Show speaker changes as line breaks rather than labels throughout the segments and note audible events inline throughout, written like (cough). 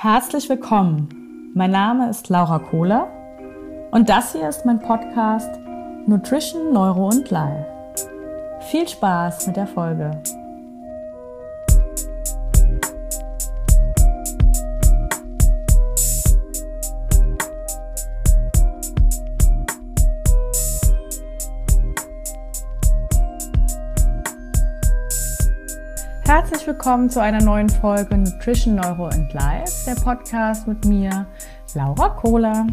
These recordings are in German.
Herzlich willkommen. Mein Name ist Laura Kohler und das hier ist mein Podcast Nutrition, Neuro und Life. Viel Spaß mit der Folge. Willkommen zu einer neuen Folge Nutrition, Neuro and Life, der Podcast mit mir, Laura Kohler.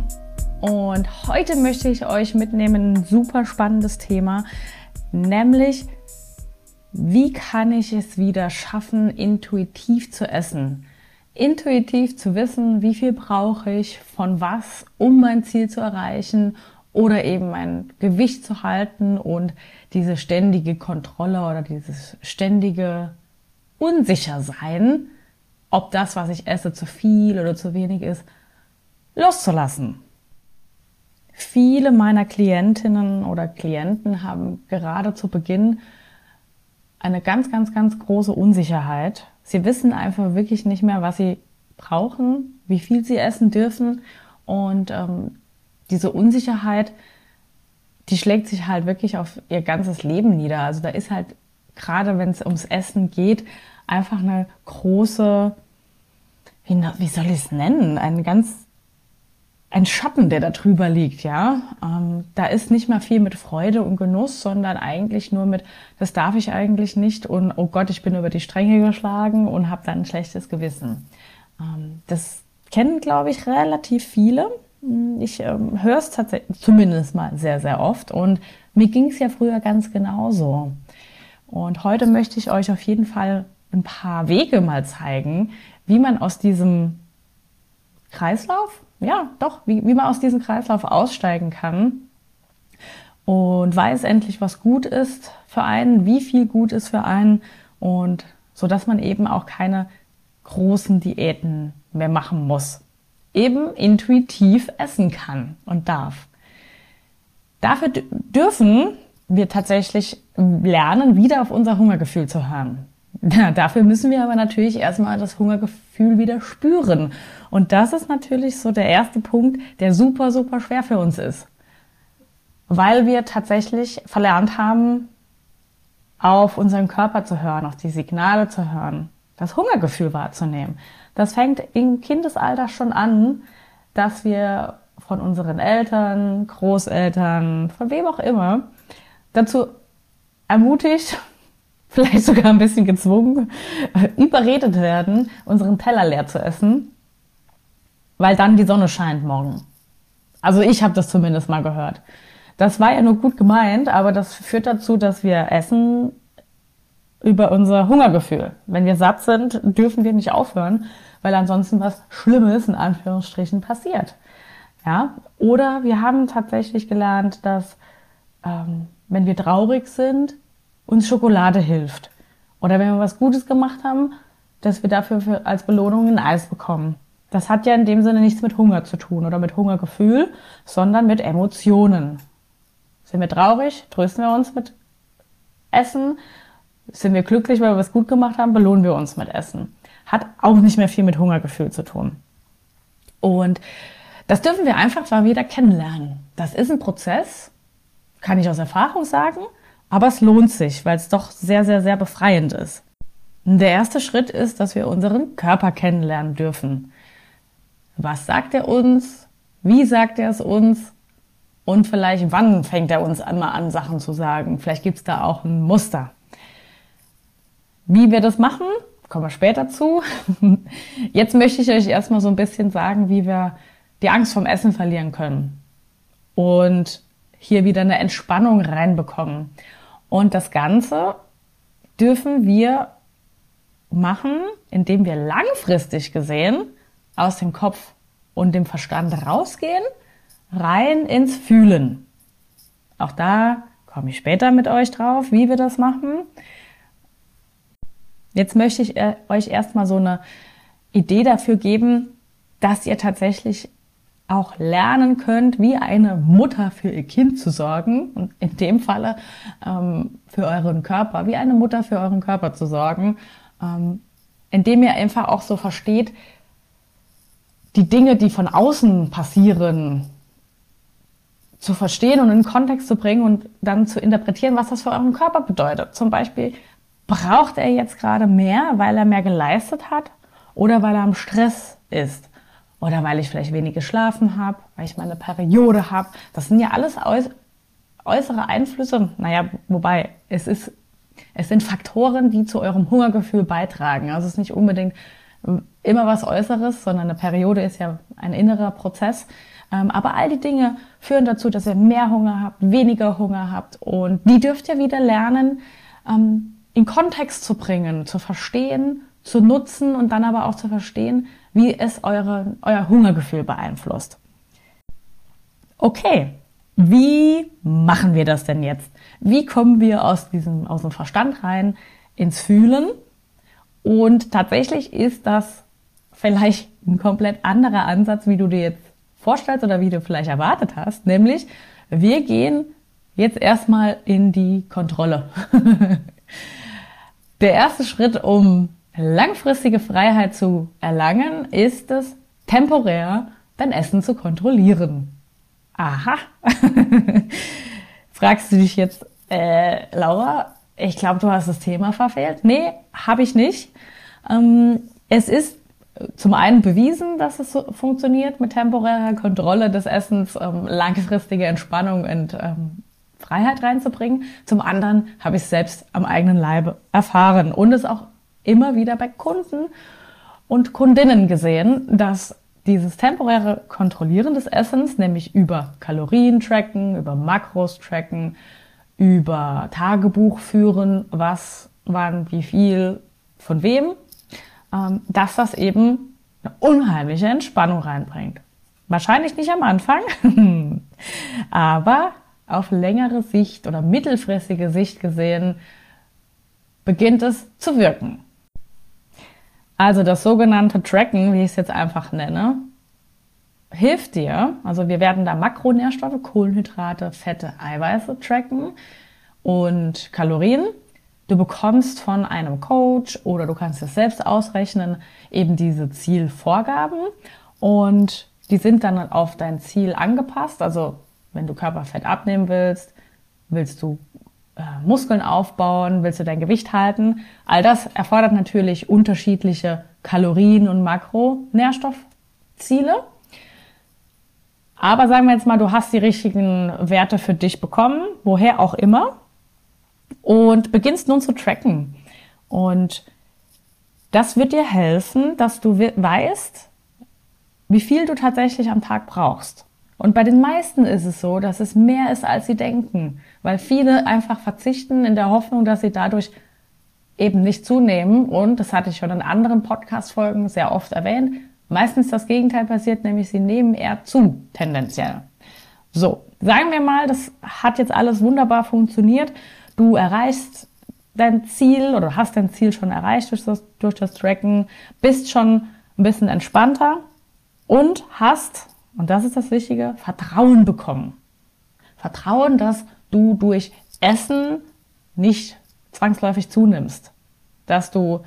Und heute möchte ich euch mitnehmen in ein super spannendes Thema, nämlich wie kann ich es wieder schaffen, intuitiv zu essen? Intuitiv zu wissen, wie viel brauche ich von was, um mein Ziel zu erreichen oder eben mein Gewicht zu halten und diese ständige Kontrolle oder dieses ständige unsicher sein, ob das, was ich esse, zu viel oder zu wenig ist, loszulassen. Viele meiner Klientinnen oder Klienten haben gerade zu Beginn eine ganz, ganz, ganz große Unsicherheit. Sie wissen einfach wirklich nicht mehr, was sie brauchen, wie viel sie essen dürfen. Und ähm, diese Unsicherheit, die schlägt sich halt wirklich auf ihr ganzes Leben nieder. Also da ist halt gerade wenn es ums Essen geht, einfach eine große, wie, wie soll ich es nennen, ein ganz, ein Schatten, der da drüber liegt, ja. Ähm, da ist nicht mehr viel mit Freude und Genuss, sondern eigentlich nur mit, das darf ich eigentlich nicht und oh Gott, ich bin über die Stränge geschlagen und habe dann ein schlechtes Gewissen. Ähm, das kennen, glaube ich, relativ viele. Ich ähm, höre es tatsächlich zumindest mal sehr, sehr oft und mir ging es ja früher ganz genauso. Und heute möchte ich euch auf jeden Fall ein paar Wege mal zeigen, wie man aus diesem Kreislauf, ja, doch, wie, wie man aus diesem Kreislauf aussteigen kann und weiß endlich, was gut ist für einen, wie viel gut ist für einen und so dass man eben auch keine großen Diäten mehr machen muss. Eben intuitiv essen kann und darf. Dafür dürfen wir tatsächlich lernen, wieder auf unser Hungergefühl zu hören. Ja, dafür müssen wir aber natürlich erstmal das Hungergefühl wieder spüren. Und das ist natürlich so der erste Punkt, der super, super schwer für uns ist. Weil wir tatsächlich verlernt haben, auf unseren Körper zu hören, auf die Signale zu hören, das Hungergefühl wahrzunehmen. Das fängt im Kindesalter schon an, dass wir von unseren Eltern, Großeltern, von wem auch immer, dazu ermutigt, (laughs) vielleicht sogar ein bisschen gezwungen, (laughs) überredet werden, unseren Teller leer zu essen, weil dann die Sonne scheint morgen. Also ich habe das zumindest mal gehört. Das war ja nur gut gemeint, aber das führt dazu, dass wir essen über unser Hungergefühl. Wenn wir satt sind, dürfen wir nicht aufhören, weil ansonsten was Schlimmes in Anführungsstrichen passiert. Ja? Oder wir haben tatsächlich gelernt, dass ähm, wenn wir traurig sind, uns Schokolade hilft. Oder wenn wir was Gutes gemacht haben, dass wir dafür für, als Belohnung ein Eis bekommen. Das hat ja in dem Sinne nichts mit Hunger zu tun oder mit Hungergefühl, sondern mit Emotionen. Sind wir traurig, trösten wir uns mit Essen. Sind wir glücklich, weil wir was gut gemacht haben, belohnen wir uns mit Essen. Hat auch nicht mehr viel mit Hungergefühl zu tun. Und das dürfen wir einfach mal wieder kennenlernen. Das ist ein Prozess, kann ich aus Erfahrung sagen, aber es lohnt sich, weil es doch sehr, sehr, sehr befreiend ist. Der erste Schritt ist, dass wir unseren Körper kennenlernen dürfen. Was sagt er uns? Wie sagt er es uns? Und vielleicht, wann fängt er uns einmal an, Sachen zu sagen? Vielleicht gibt es da auch ein Muster. Wie wir das machen, kommen wir später zu. (laughs) Jetzt möchte ich euch erstmal so ein bisschen sagen, wie wir die Angst vom Essen verlieren können. Und hier wieder eine Entspannung reinbekommen. Und das Ganze dürfen wir machen, indem wir langfristig gesehen aus dem Kopf und dem Verstand rausgehen, rein ins Fühlen. Auch da komme ich später mit euch drauf, wie wir das machen. Jetzt möchte ich äh, euch erstmal so eine Idee dafür geben, dass ihr tatsächlich auch lernen könnt, wie eine Mutter für ihr Kind zu sorgen und in dem Falle ähm, für euren Körper, wie eine Mutter für euren Körper zu sorgen, ähm, indem ihr einfach auch so versteht, die Dinge, die von außen passieren, zu verstehen und in Kontext zu bringen und dann zu interpretieren, was das für euren Körper bedeutet. Zum Beispiel, braucht er jetzt gerade mehr, weil er mehr geleistet hat oder weil er am Stress ist oder weil ich vielleicht wenig geschlafen habe, weil ich meine Periode habe. Das sind ja alles äußere Einflüsse. Naja, wobei es ist, es sind Faktoren, die zu eurem Hungergefühl beitragen. Also es ist nicht unbedingt immer was Äußeres, sondern eine Periode ist ja ein innerer Prozess. Ähm, aber all die Dinge führen dazu, dass ihr mehr Hunger habt, weniger Hunger habt und die dürft ihr wieder lernen, ähm, in Kontext zu bringen, zu verstehen, zu nutzen und dann aber auch zu verstehen, wie es eure, euer Hungergefühl beeinflusst. Okay, wie machen wir das denn jetzt? Wie kommen wir aus diesem, aus dem Verstand rein ins Fühlen? Und tatsächlich ist das vielleicht ein komplett anderer Ansatz, wie du dir jetzt vorstellst oder wie du vielleicht erwartet hast. Nämlich, wir gehen jetzt erstmal in die Kontrolle. (laughs) Der erste Schritt, um langfristige Freiheit zu erlangen, ist es, temporär dein Essen zu kontrollieren. Aha. (laughs) Fragst du dich jetzt, äh, Laura, ich glaube, du hast das Thema verfehlt. Nee, habe ich nicht. Ähm, es ist zum einen bewiesen, dass es so funktioniert mit temporärer Kontrolle des Essens, ähm, langfristige Entspannung und ähm, Freiheit reinzubringen. Zum anderen habe ich es selbst am eigenen Leibe erfahren und es auch immer wieder bei Kunden und Kundinnen gesehen, dass dieses temporäre Kontrollieren des Essens, nämlich über Kalorien tracken, über Makros tracken, über Tagebuch führen, was, wann, wie viel, von wem, ähm, dass das eben eine unheimliche Entspannung reinbringt. Wahrscheinlich nicht am Anfang, (laughs) aber auf längere Sicht oder mittelfristige Sicht gesehen beginnt es zu wirken. Also das sogenannte Tracken, wie ich es jetzt einfach nenne, hilft dir, also wir werden da Makronährstoffe, Kohlenhydrate, Fette, Eiweiße tracken und Kalorien. Du bekommst von einem Coach oder du kannst es selbst ausrechnen, eben diese Zielvorgaben und die sind dann auf dein Ziel angepasst. Also wenn du Körperfett abnehmen willst, willst du äh, Muskeln aufbauen, willst du dein Gewicht halten. All das erfordert natürlich unterschiedliche Kalorien- und Makronährstoffziele. Aber sagen wir jetzt mal, du hast die richtigen Werte für dich bekommen, woher auch immer, und beginnst nun zu tracken. Und das wird dir helfen, dass du weißt, wie viel du tatsächlich am Tag brauchst. Und bei den meisten ist es so, dass es mehr ist, als sie denken, weil viele einfach verzichten in der Hoffnung, dass sie dadurch eben nicht zunehmen. Und das hatte ich schon in anderen Podcast-Folgen sehr oft erwähnt. Meistens das Gegenteil passiert, nämlich sie nehmen eher zu, tendenziell. So, sagen wir mal, das hat jetzt alles wunderbar funktioniert. Du erreichst dein Ziel oder hast dein Ziel schon erreicht durch das, durch das Tracken, bist schon ein bisschen entspannter und hast und das ist das Wichtige, Vertrauen bekommen. Vertrauen, dass du durch Essen nicht zwangsläufig zunimmst. Dass du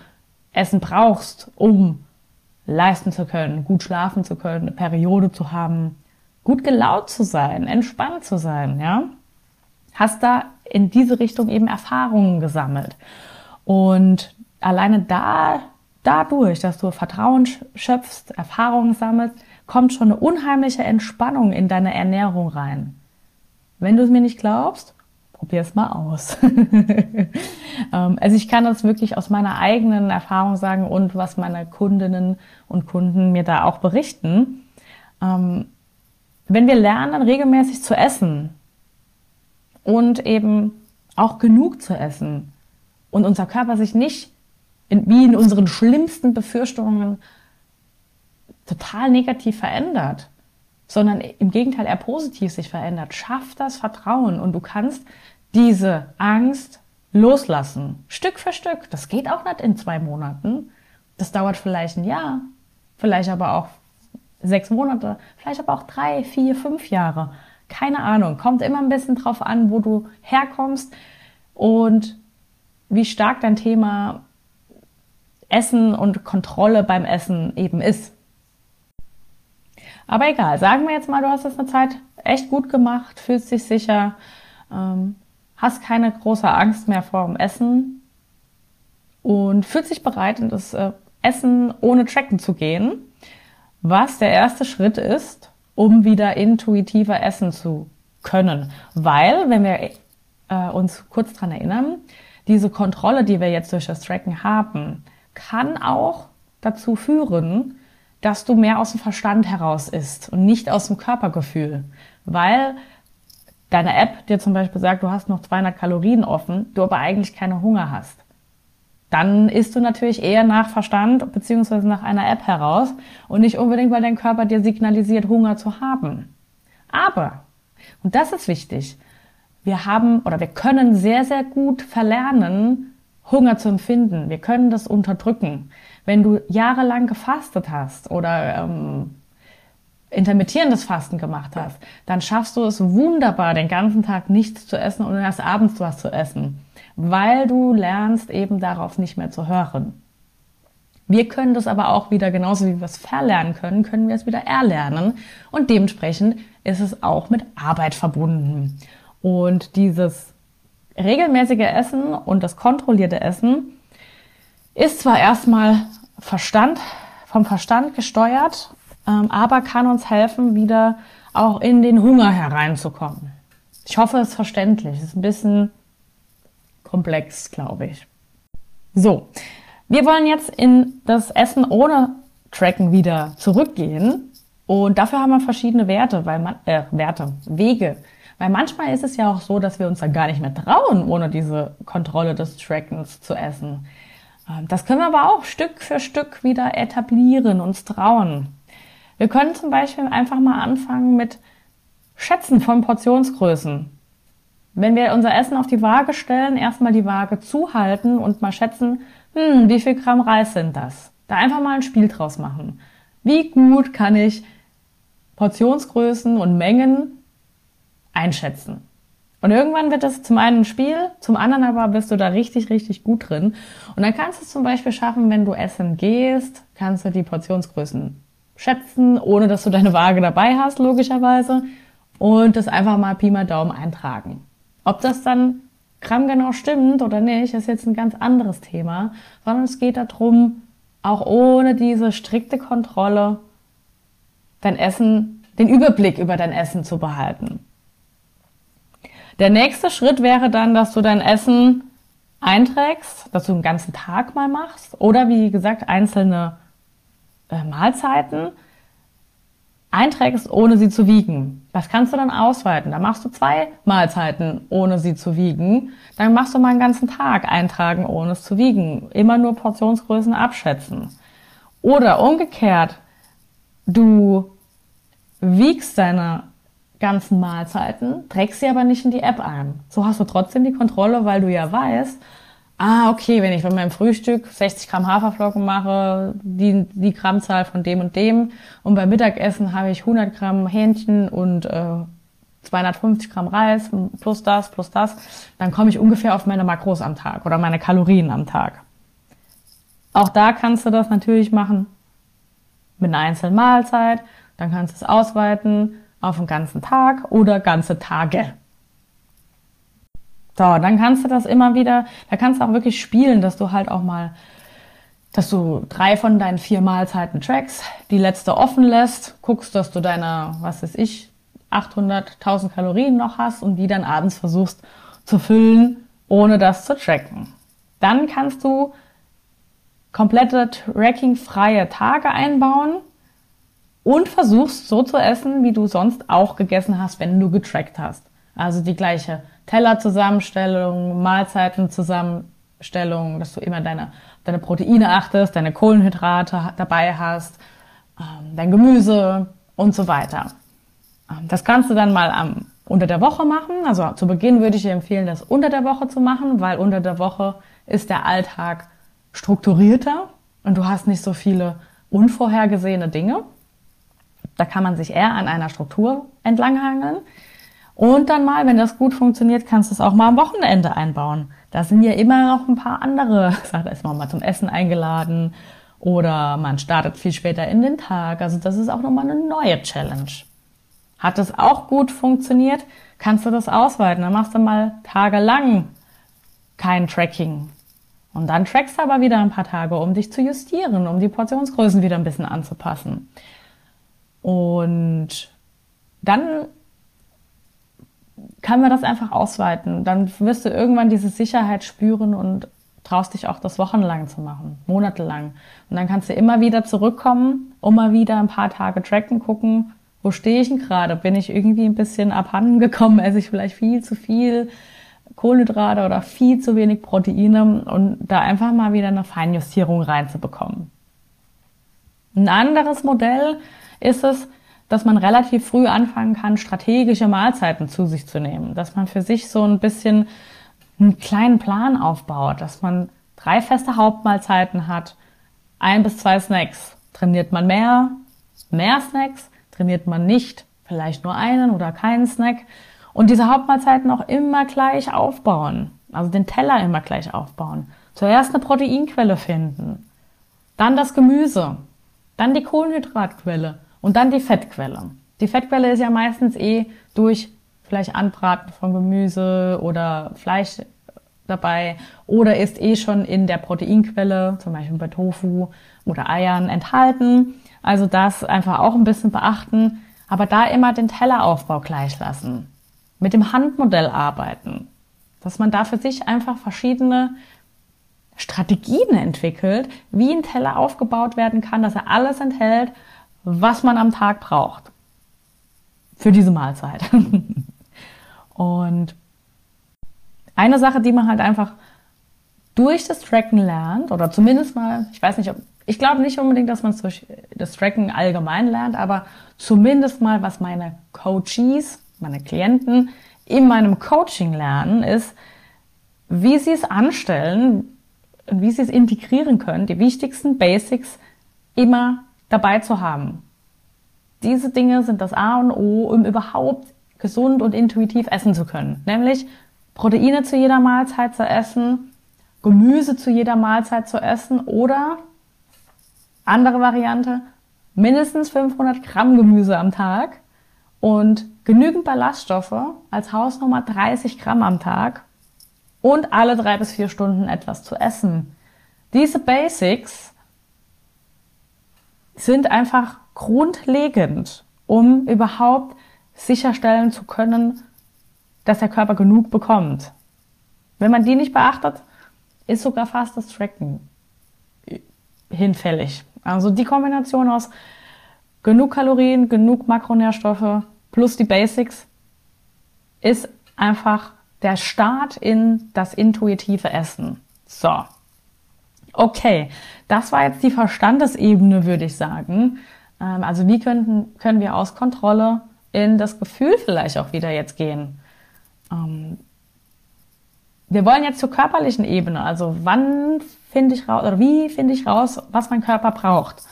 Essen brauchst, um leisten zu können, gut schlafen zu können, eine Periode zu haben, gut gelaunt zu sein, entspannt zu sein, ja? Hast da in diese Richtung eben Erfahrungen gesammelt. Und alleine da, dadurch, dass du Vertrauen schöpfst, Erfahrungen sammelst, kommt schon eine unheimliche Entspannung in deine Ernährung rein. Wenn du es mir nicht glaubst, probier es mal aus. (laughs) Ähm, also ich kann das wirklich aus meiner eigenen Erfahrung sagen und was meine Kundinnen und Kunden mir da auch berichten. Ähm, wenn wir lernen, regelmäßig zu essen und eben auch genug zu essen und unser Körper sich nicht in, wie in unseren schlimmsten Befürchtungen total negativ verändert, sondern im Gegenteil eher positiv sich verändert, schafft das Vertrauen und du kannst diese Angst loslassen, Stück für Stück. Das geht auch nicht in zwei Monaten. Das dauert vielleicht ein Jahr, vielleicht aber auch sechs Monate, vielleicht aber auch drei, vier, fünf Jahre. Keine Ahnung. Kommt immer ein bisschen drauf an, wo du herkommst und wie stark dein Thema Essen und Kontrolle beim Essen eben ist. Aber egal, sagen wir jetzt mal, du hast das eine Zeit echt gut gemacht, fühlst dich sicher, ähm, hast keine große Angst mehr vor dem Essen und fühlst dich bereit, in das äh, Essen ohne Tracken zu gehen, was der erste Schritt ist, um wieder intuitiver essen zu können. Weil, wenn wir äh, uns kurz dran erinnern, diese Kontrolle, die wir jetzt durch das Tracken haben, kann auch dazu führen, dass du mehr aus dem Verstand heraus isst und nicht aus dem Körpergefühl. Weil deine App dir zum Beispiel sagt, du hast noch 200 Kalorien offen, du aber eigentlich keine Hunger hast. Dann isst du natürlich eher nach Verstand beziehungsweise nach einer App heraus und nicht unbedingt, weil dein Körper dir signalisiert, Hunger zu haben. Aber, und das ist wichtig, wir haben oder wir können sehr, sehr gut verlernen, Hunger zu empfinden. Wir können das unterdrücken. Wenn du jahrelang gefastet hast oder ähm, intermittierendes Fasten gemacht hast, dann schaffst du es wunderbar, den ganzen Tag nichts zu essen und erst abends was zu essen, weil du lernst eben darauf nicht mehr zu hören. Wir können das aber auch wieder, genauso wie wir es verlernen können, können wir es wieder erlernen und dementsprechend ist es auch mit Arbeit verbunden. Und dieses regelmäßige Essen und das kontrollierte Essen ist zwar erstmal Verstand, vom Verstand gesteuert, ähm, aber kann uns helfen, wieder auch in den Hunger hereinzukommen. Ich hoffe, es ist verständlich. Es ist ein bisschen komplex, glaube ich. So, wir wollen jetzt in das Essen ohne Tracken wieder zurückgehen. Und dafür haben wir verschiedene Werte, weil man, äh, Werte, Wege, weil manchmal ist es ja auch so, dass wir uns dann gar nicht mehr trauen, ohne diese Kontrolle des Trackens zu essen. Ähm, das können wir aber auch Stück für Stück wieder etablieren, uns trauen. Wir können zum Beispiel einfach mal anfangen mit Schätzen von Portionsgrößen. Wenn wir unser Essen auf die Waage stellen, erstmal die Waage zuhalten und mal schätzen, hm, wie viel Gramm Reis sind das? Da einfach mal ein Spiel draus machen. Wie gut kann ich Portionsgrößen und Mengen einschätzen. Und irgendwann wird das zum einen ein Spiel, zum anderen aber bist du da richtig, richtig gut drin. Und dann kannst du es zum Beispiel schaffen, wenn du essen gehst, kannst du die Portionsgrößen schätzen, ohne dass du deine Waage dabei hast, logischerweise. Und das einfach mal Pi mal Daumen eintragen. Ob das dann grammgenau stimmt oder nicht, ist jetzt ein ganz anderes Thema, sondern es geht darum, auch ohne diese strikte Kontrolle dein Essen, den Überblick über dein Essen zu behalten. Der nächste Schritt wäre dann, dass du dein Essen einträgst, dass du einen ganzen Tag mal machst oder wie gesagt einzelne äh, Mahlzeiten einträgst, ohne sie zu wiegen. Das kannst du dann ausweiten. Da machst du zwei Mahlzeiten, ohne sie zu wiegen. Dann machst du mal einen ganzen Tag eintragen, ohne es zu wiegen. Immer nur Portionsgrößen abschätzen. Oder umgekehrt, du wiegst deine ganzen Mahlzeiten, trägst sie aber nicht in die App ein. So hast du trotzdem die Kontrolle, weil du ja weißt, ah, okay, wenn ich bei meinem Frühstück 60 Gramm Haferflocken mache, die, die Grammzahl von dem und dem, und beim Mittagessen habe ich 100 Gramm Hähnchen und äh, 250 Gramm Reis plus das, plus das, dann komme ich ungefähr auf meine Makros am Tag oder meine Kalorien am Tag. Auch da kannst du das natürlich machen mit einer einzelnen Mahlzeit, dann kannst du es ausweiten auf den ganzen Tag oder ganze Tage. So, dann kannst du das immer wieder, da kannst du auch wirklich spielen, dass du halt auch mal, dass du drei von deinen vier Mahlzeiten trackst, die letzte offen lässt, guckst, dass du deine, was weiß ich, 800.000 Kalorien noch hast und die dann abends versuchst zu füllen, ohne das zu tracken. Dann kannst du komplette tracking-freie Tage einbauen und versuchst so zu essen, wie du sonst auch gegessen hast, wenn du getrackt hast. Also die gleiche Tellerzusammenstellung, Mahlzeitenzusammenstellung, dass du immer deine, deine Proteine achtest, deine Kohlenhydrate dabei hast, ähm, dein Gemüse und so weiter. Ähm, das kannst du dann mal am, unter der Woche machen. Also zu Beginn würde ich dir empfehlen, das unter der Woche zu machen, weil unter der Woche ist der Alltag strukturierter und du hast nicht so viele unvorhergesehene Dinge. Da kann man sich eher an einer Struktur entlanghangeln. Und dann mal, wenn das gut funktioniert, kannst du es auch mal am Wochenende einbauen. Da sind ja immer noch ein paar andere, (laughs) sag, da ist man mal zum Essen eingeladen Oder man startet viel später in den Tag. Also das ist auch nochmal eine neue Challenge. Hat es auch gut funktioniert, kannst du das ausweiten. Dann machst du mal tagelang kein Tracking. Und dann trackst du aber wieder ein paar Tage, um dich zu justieren, um die Portionsgrößen wieder ein bisschen anzupassen. Und dann kann man das einfach ausweiten. Dann wirst du irgendwann diese Sicherheit spüren und traust dich auch das wochenlang zu machen, monatelang. Und dann kannst du immer wieder zurückkommen, mal wieder ein paar Tage tracken, gucken, wo stehe ich denn gerade? Bin ich irgendwie ein bisschen abhanden gekommen? Esse ich vielleicht viel zu viel Kohlenhydrate oder viel zu wenig Proteine und da einfach mal wieder eine Feinjustierung reinzubekommen. Ein anderes Modell ist es, dass man relativ früh anfangen kann, strategische Mahlzeiten zu sich zu nehmen, dass man für sich so ein bisschen einen kleinen Plan aufbaut, dass man drei feste Hauptmahlzeiten hat, ein bis zwei Snacks. Trainiert man mehr, mehr Snacks, trainiert man nicht, vielleicht nur einen oder keinen Snack. Und diese Hauptmahlzeiten auch immer gleich aufbauen, also den Teller immer gleich aufbauen. Zuerst eine Proteinquelle finden, dann das Gemüse, dann die Kohlenhydratquelle und dann die Fettquelle. Die Fettquelle ist ja meistens eh durch vielleicht Anbraten von Gemüse oder Fleisch dabei oder ist eh schon in der Proteinquelle, zum Beispiel bei Tofu oder Eiern enthalten. Also das einfach auch ein bisschen beachten, aber da immer den Telleraufbau gleich lassen. Mit dem Handmodell arbeiten. Dass man da für sich einfach verschiedene Strategien entwickelt, wie ein Teller aufgebaut werden kann, dass er alles enthält, was man am Tag braucht. Für diese Mahlzeit. (laughs) Und eine Sache, die man halt einfach durch das Tracken lernt, oder zumindest mal, ich weiß nicht, ob, ich glaube nicht unbedingt, dass man es durch das Tracken allgemein lernt, aber zumindest mal, was meine Coaches, meine Klienten in meinem Coaching lernen, ist, wie sie es anstellen, wie sie es integrieren können, die wichtigsten Basics immer dabei zu haben. Diese Dinge sind das A und O, um überhaupt gesund und intuitiv essen zu können. Nämlich Proteine zu jeder Mahlzeit zu essen, Gemüse zu jeder Mahlzeit zu essen oder andere Variante, mindestens 500 Gramm Gemüse am Tag und genügend Ballaststoffe als Hausnummer 30 Gramm am Tag und alle drei bis vier Stunden etwas zu essen. Diese Basics sind einfach grundlegend, um überhaupt sicherstellen zu können, dass der Körper genug bekommt. Wenn man die nicht beachtet, ist sogar fast das Tracken hinfällig. Also die Kombination aus genug Kalorien, genug Makronährstoffe plus die Basics ist einfach der Start in das intuitive Essen. So. Okay, das war jetzt die Verstandesebene, würde ich sagen. Ähm, also wie könnten, können wir aus Kontrolle in das Gefühl vielleicht auch wieder jetzt gehen? Ähm, wir wollen jetzt zur körperlichen Ebene. Also wann finde ich raus oder wie finde ich raus, was mein Körper braucht?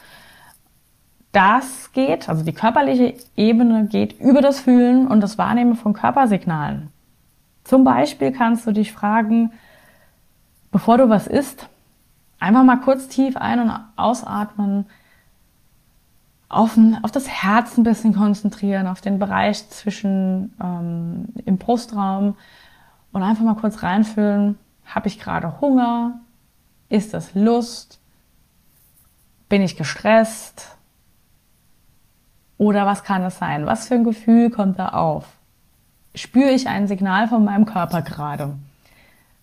Das geht, also die körperliche Ebene geht über das Fühlen und das Wahrnehmen von Körpersignalen. Zum Beispiel kannst du dich fragen, bevor du was isst, Einfach mal kurz tief ein- und ausatmen, auf, auf das Herz ein bisschen konzentrieren, auf den Bereich zwischen ähm, im Brustraum und einfach mal kurz reinfühlen, habe ich gerade Hunger? Ist das Lust? Bin ich gestresst? Oder was kann es sein? Was für ein Gefühl kommt da auf? Spüre ich ein Signal von meinem Körper gerade?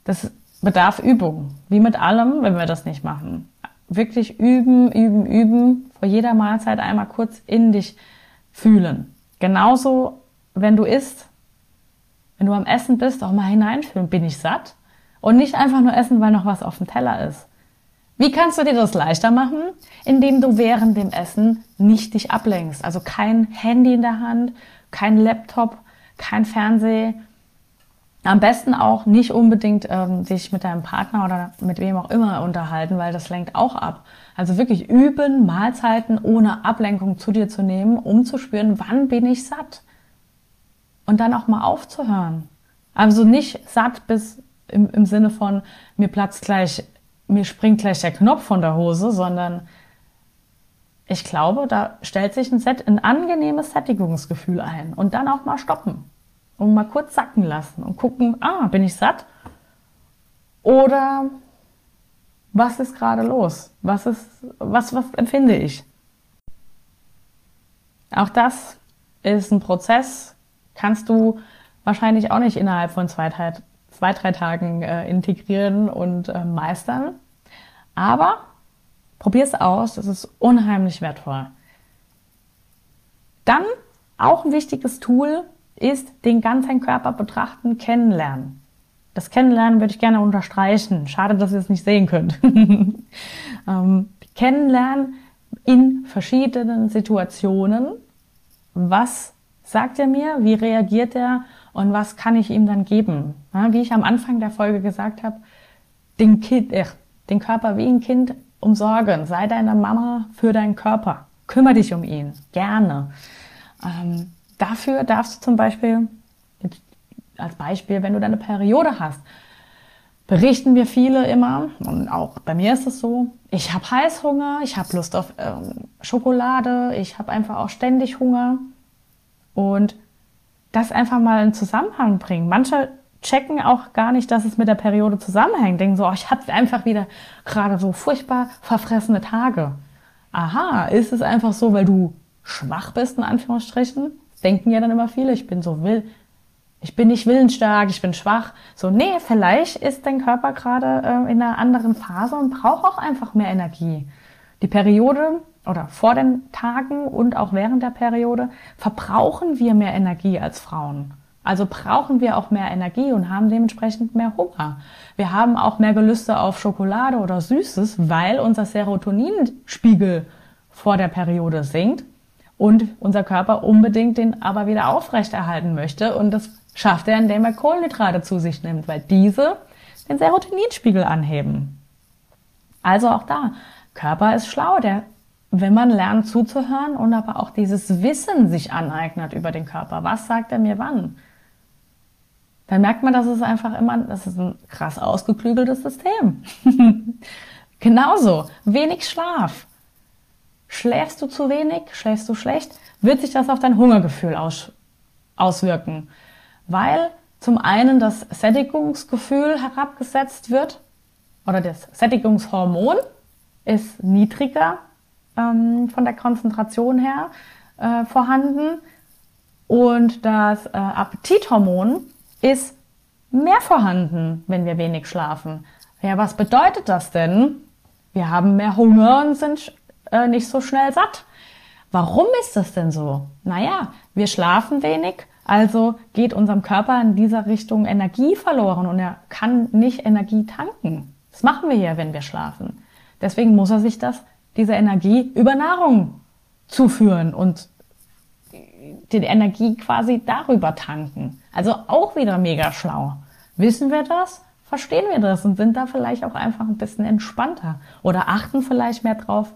Das bedarf Übung. Wie mit allem, wenn wir das nicht machen. Wirklich üben, üben, üben. Vor jeder Mahlzeit einmal kurz in dich fühlen. Genauso, wenn du isst, wenn du am Essen bist, auch mal hineinfühlen. Bin ich satt? Und nicht einfach nur essen, weil noch was auf dem Teller ist. Wie kannst du dir das leichter machen? Indem du während dem Essen nicht dich ablenkst. Also kein Handy in der Hand, kein Laptop, kein Fernseh, am besten auch nicht unbedingt ähm, sich mit deinem Partner oder mit wem auch immer unterhalten, weil das lenkt auch ab. Also wirklich üben, Mahlzeiten ohne Ablenkung zu dir zu nehmen, um zu spüren, wann bin ich satt. Und dann auch mal aufzuhören. Also nicht satt bis im, im Sinne von, mir platzt gleich mir springt gleich der Knopf von der Hose, sondern ich glaube, da stellt sich ein, Set, ein angenehmes Sättigungsgefühl ein und dann auch mal stoppen und mal kurz sacken lassen und gucken, ah, bin ich satt? Oder was ist gerade los? Was ist, was, was empfinde ich? Auch das ist ein Prozess, kannst du wahrscheinlich auch nicht innerhalb von zwei, zwei drei Tagen äh, integrieren und äh, meistern. Aber probier es aus, das ist unheimlich wertvoll. Dann auch ein wichtiges Tool ist den ganzen Körper betrachten, kennenlernen. Das Kennenlernen würde ich gerne unterstreichen. Schade, dass ihr es nicht sehen könnt. (laughs) ähm, kennenlernen in verschiedenen Situationen. Was sagt er mir? Wie reagiert er? Und was kann ich ihm dann geben? Ja, wie ich am Anfang der Folge gesagt habe, den, kind, äh, den Körper wie ein Kind umsorgen. Sei deine Mama für deinen Körper. Kümmere dich um ihn. Gerne. Ähm, dafür darfst du zum Beispiel als Beispiel, wenn du deine Periode hast, berichten wir viele immer, und auch bei mir ist es so, ich habe Heißhunger, ich habe Lust auf ähm, Schokolade, ich habe einfach auch ständig Hunger. Und das einfach mal in Zusammenhang bringen. Manche checken auch gar nicht, dass es mit der Periode zusammenhängt. Denken so, oh, ich habe einfach wieder gerade so furchtbar verfressene Tage. Aha, ist es einfach so, weil du schwach bist, in Anführungsstrichen? Denken ja dann immer viele, ich bin so will, ich bin nicht willensstark, ich bin schwach. So, nee, vielleicht ist dein Körper gerade äh, in einer anderen Phase und braucht auch einfach mehr Energie. Die Periode oder vor den Tagen und auch während der Periode verbrauchen wir mehr Energie als Frauen. Also brauchen wir auch mehr Energie und haben dementsprechend mehr Hunger. Wir haben auch mehr Gelüste auf Schokolade oder Süßes, weil unser Serotoninspiegel vor der Periode sinkt und unser Körper unbedingt den aber wieder aufrechterhalten möchte. Und das schafft er, indem er Kohlenhydrate zu sich nimmt, weil diese den Serotoninspiegel anheben. Also auch da, Körper ist schlau, der, wenn man lernt zuzuhören und aber auch dieses Wissen sich aneignet über den Körper. Was sagt er mir wann? Dann merkt man, dass es einfach immer, das ist ein krass ausgeklügeltes System. (laughs) Genauso, wenig Schlaf. Schläfst du zu wenig, schläfst du schlecht, wird sich das auf dein Hungergefühl aus, auswirken weil zum einen das Sättigungsgefühl herabgesetzt wird oder das Sättigungshormon ist niedriger ähm, von der Konzentration her äh, vorhanden und das äh, Appetithormon ist mehr vorhanden, wenn wir wenig schlafen. Ja, was bedeutet das denn? Wir haben mehr Hunger und sind äh, nicht so schnell satt. Warum ist das denn so? Naja, wir schlafen wenig also geht unserem Körper in dieser Richtung Energie verloren und er kann nicht Energie tanken. Das machen wir ja, wenn wir schlafen. Deswegen muss er sich das, diese Energie über Nahrung zuführen und die Energie quasi darüber tanken. Also auch wieder mega schlau. Wissen wir das? Verstehen wir das und sind da vielleicht auch einfach ein bisschen entspannter oder achten vielleicht mehr drauf,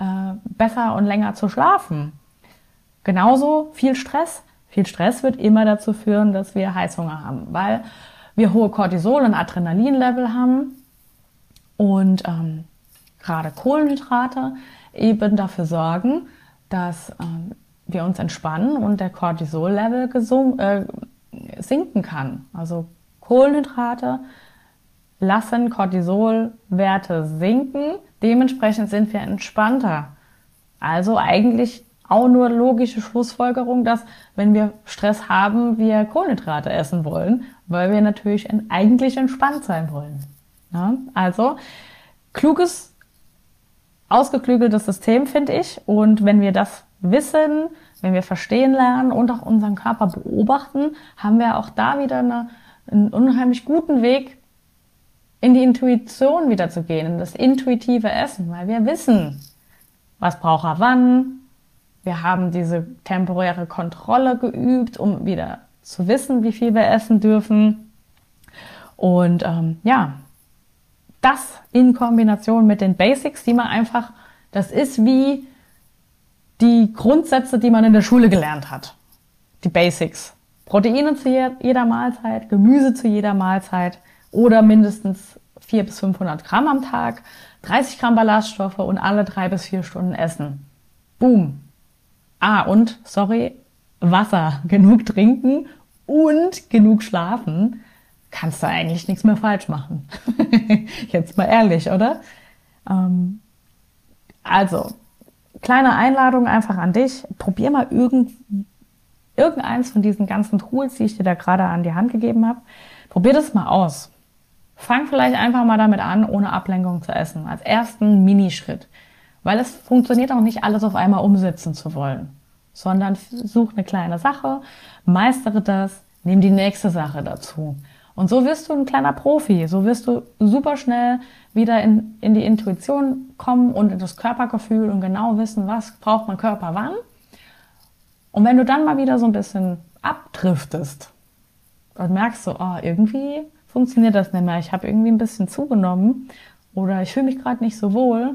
äh, besser und länger zu schlafen. Genauso viel Stress viel Stress wird immer dazu führen, dass wir Heißhunger haben, weil wir hohe Cortisol- und Adrenalinlevel haben und ähm, gerade Kohlenhydrate eben dafür sorgen, dass ähm, wir uns entspannen und der Cortisol-Level äh, sinken kann. Also Kohlenhydrate lassen Cortisolwerte sinken, dementsprechend sind wir entspannter. Also eigentlich auch nur logische Schlussfolgerung, dass wenn wir Stress haben, wir Kohlenhydrate essen wollen, weil wir natürlich eigentlich entspannt sein wollen. Ja? Also kluges, ausgeklügeltes System finde ich. Und wenn wir das wissen, wenn wir verstehen lernen und auch unseren Körper beobachten, haben wir auch da wieder eine, einen unheimlich guten Weg, in die Intuition wieder zu gehen, in das intuitive Essen, weil wir wissen, was braucht er wann, wir haben diese temporäre Kontrolle geübt, um wieder zu wissen, wie viel wir essen dürfen. Und ähm, ja, das in Kombination mit den Basics, die man einfach, das ist wie die Grundsätze, die man in der Schule gelernt hat. Die Basics. Proteine zu jeder Mahlzeit, Gemüse zu jeder Mahlzeit oder mindestens 400 bis 500 Gramm am Tag, 30 Gramm Ballaststoffe und alle drei bis vier Stunden essen. Boom. Ah, und, sorry, Wasser, (laughs) genug trinken und genug schlafen, kannst du eigentlich nichts mehr falsch machen. (laughs) Jetzt mal ehrlich, oder? Ähm, also, kleine Einladung einfach an dich. Probier mal irgend, irgendeins von diesen ganzen Tools, die ich dir da gerade an die Hand gegeben habe. Probier das mal aus. Fang vielleicht einfach mal damit an, ohne Ablenkung zu essen. Als ersten Minischritt. Weil es funktioniert auch nicht, alles auf einmal umsetzen zu wollen. Sondern such eine kleine Sache, meistere das, nimm die nächste Sache dazu. Und so wirst du ein kleiner Profi. So wirst du super schnell wieder in, in die Intuition kommen und in das Körpergefühl und genau wissen, was braucht mein Körper wann. Und wenn du dann mal wieder so ein bisschen abdriftest und merkst so, oh, irgendwie funktioniert das nicht mehr, ich habe irgendwie ein bisschen zugenommen oder ich fühle mich gerade nicht so wohl,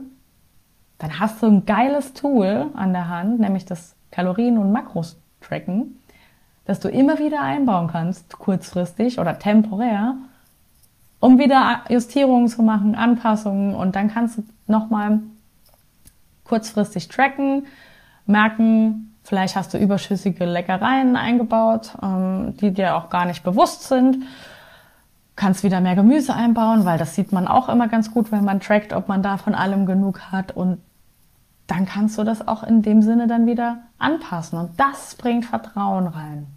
dann hast du ein geiles Tool an der Hand, nämlich das Kalorien- und Makros-Tracken, das du immer wieder einbauen kannst, kurzfristig oder temporär, um wieder Justierungen zu machen, Anpassungen. Und dann kannst du nochmal kurzfristig tracken, merken, vielleicht hast du überschüssige Leckereien eingebaut, ähm, die dir auch gar nicht bewusst sind. Kannst wieder mehr Gemüse einbauen, weil das sieht man auch immer ganz gut, wenn man trackt, ob man da von allem genug hat und dann kannst du das auch in dem Sinne dann wieder anpassen. Und das bringt Vertrauen rein.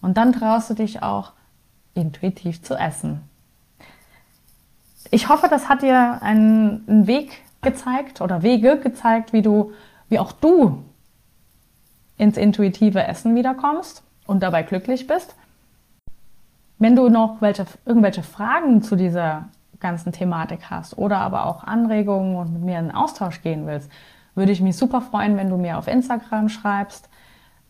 Und dann traust du dich auch intuitiv zu essen. Ich hoffe, das hat dir einen, einen Weg gezeigt oder Wege gezeigt, wie du, wie auch du ins intuitive Essen wiederkommst und dabei glücklich bist. Wenn du noch welche, irgendwelche Fragen zu dieser ganzen Thematik hast oder aber auch Anregungen und mit mir in Austausch gehen willst, würde ich mich super freuen, wenn du mir auf Instagram schreibst.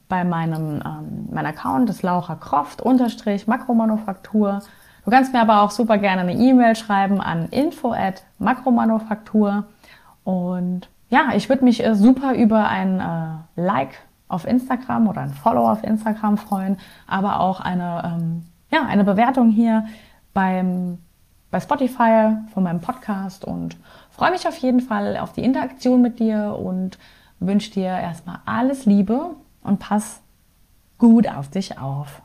Bei meinem ähm, mein Account ist Laura Croft unterstrich Makromanufaktur. Du kannst mir aber auch super gerne eine E-Mail schreiben an info at makromanufaktur. Und ja, ich würde mich äh, super über ein äh, Like auf Instagram oder ein Follow auf Instagram freuen, aber auch eine, ähm, ja, eine Bewertung hier beim, bei Spotify von meinem Podcast und freue mich auf jeden Fall auf die Interaktion mit dir und wünsche dir erstmal alles Liebe und pass gut auf dich auf.